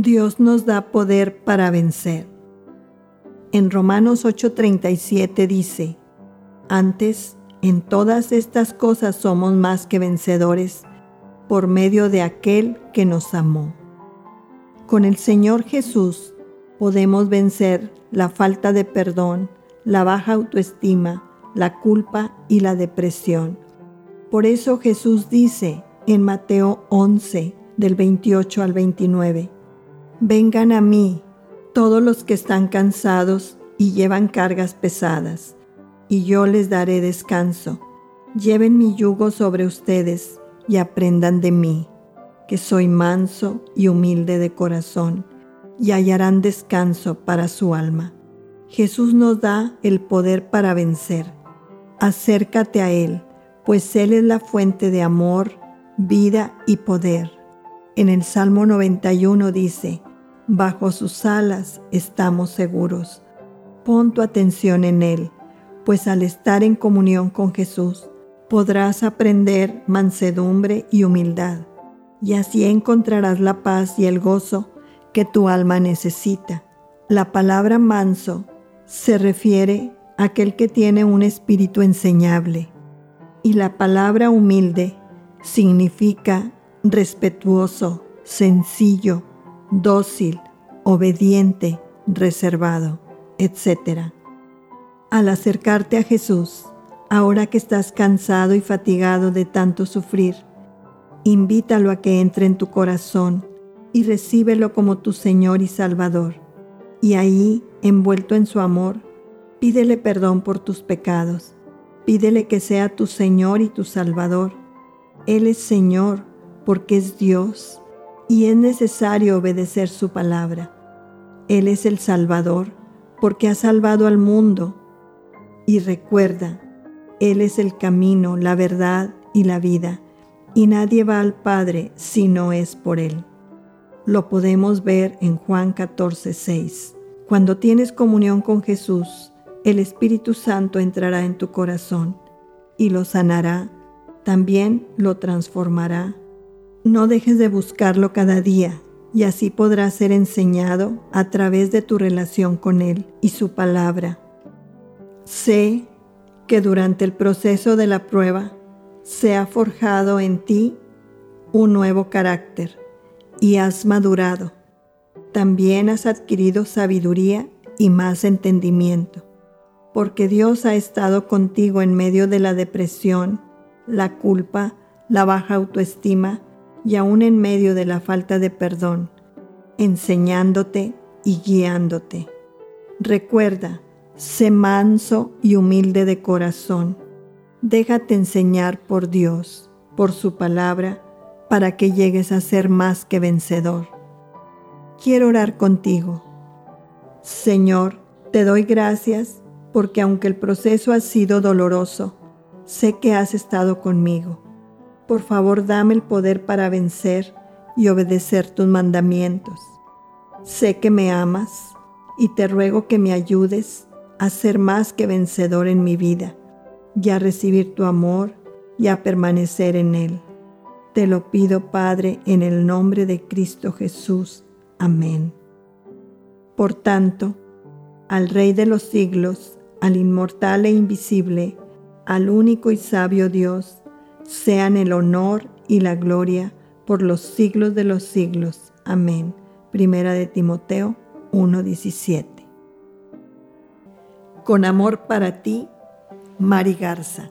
Dios nos da poder para vencer. En Romanos 8:37 dice, antes, en todas estas cosas somos más que vencedores por medio de aquel que nos amó. Con el Señor Jesús podemos vencer la falta de perdón, la baja autoestima, la culpa y la depresión. Por eso Jesús dice en Mateo 11, del 28 al 29, Vengan a mí todos los que están cansados y llevan cargas pesadas, y yo les daré descanso. Lleven mi yugo sobre ustedes y aprendan de mí, que soy manso y humilde de corazón, y hallarán descanso para su alma. Jesús nos da el poder para vencer acércate a Él, pues Él es la fuente de amor, vida y poder. En el Salmo 91 dice, Bajo sus alas estamos seguros. Pon tu atención en Él, pues al estar en comunión con Jesús, podrás aprender mansedumbre y humildad, y así encontrarás la paz y el gozo que tu alma necesita. La palabra manso se refiere aquel que tiene un espíritu enseñable. Y la palabra humilde significa respetuoso, sencillo, dócil, obediente, reservado, etc. Al acercarte a Jesús, ahora que estás cansado y fatigado de tanto sufrir, invítalo a que entre en tu corazón y recíbelo como tu Señor y Salvador. Y ahí, envuelto en su amor, Pídele perdón por tus pecados. Pídele que sea tu Señor y tu Salvador. Él es Señor porque es Dios y es necesario obedecer su palabra. Él es el Salvador porque ha salvado al mundo. Y recuerda, Él es el camino, la verdad y la vida, y nadie va al Padre si no es por Él. Lo podemos ver en Juan 14, 6. Cuando tienes comunión con Jesús, el Espíritu Santo entrará en tu corazón y lo sanará, también lo transformará. No dejes de buscarlo cada día y así podrás ser enseñado a través de tu relación con Él y su palabra. Sé que durante el proceso de la prueba se ha forjado en ti un nuevo carácter y has madurado. También has adquirido sabiduría y más entendimiento porque Dios ha estado contigo en medio de la depresión, la culpa, la baja autoestima y aún en medio de la falta de perdón, enseñándote y guiándote. Recuerda, sé manso y humilde de corazón. Déjate enseñar por Dios, por su palabra, para que llegues a ser más que vencedor. Quiero orar contigo. Señor, te doy gracias porque aunque el proceso ha sido doloroso, sé que has estado conmigo. Por favor, dame el poder para vencer y obedecer tus mandamientos. Sé que me amas y te ruego que me ayudes a ser más que vencedor en mi vida y a recibir tu amor y a permanecer en él. Te lo pido, Padre, en el nombre de Cristo Jesús. Amén. Por tanto, al Rey de los siglos, al inmortal e invisible, al único y sabio Dios, sean el honor y la gloria por los siglos de los siglos. Amén. Primera de Timoteo 1:17. Con amor para ti, Mari Garza.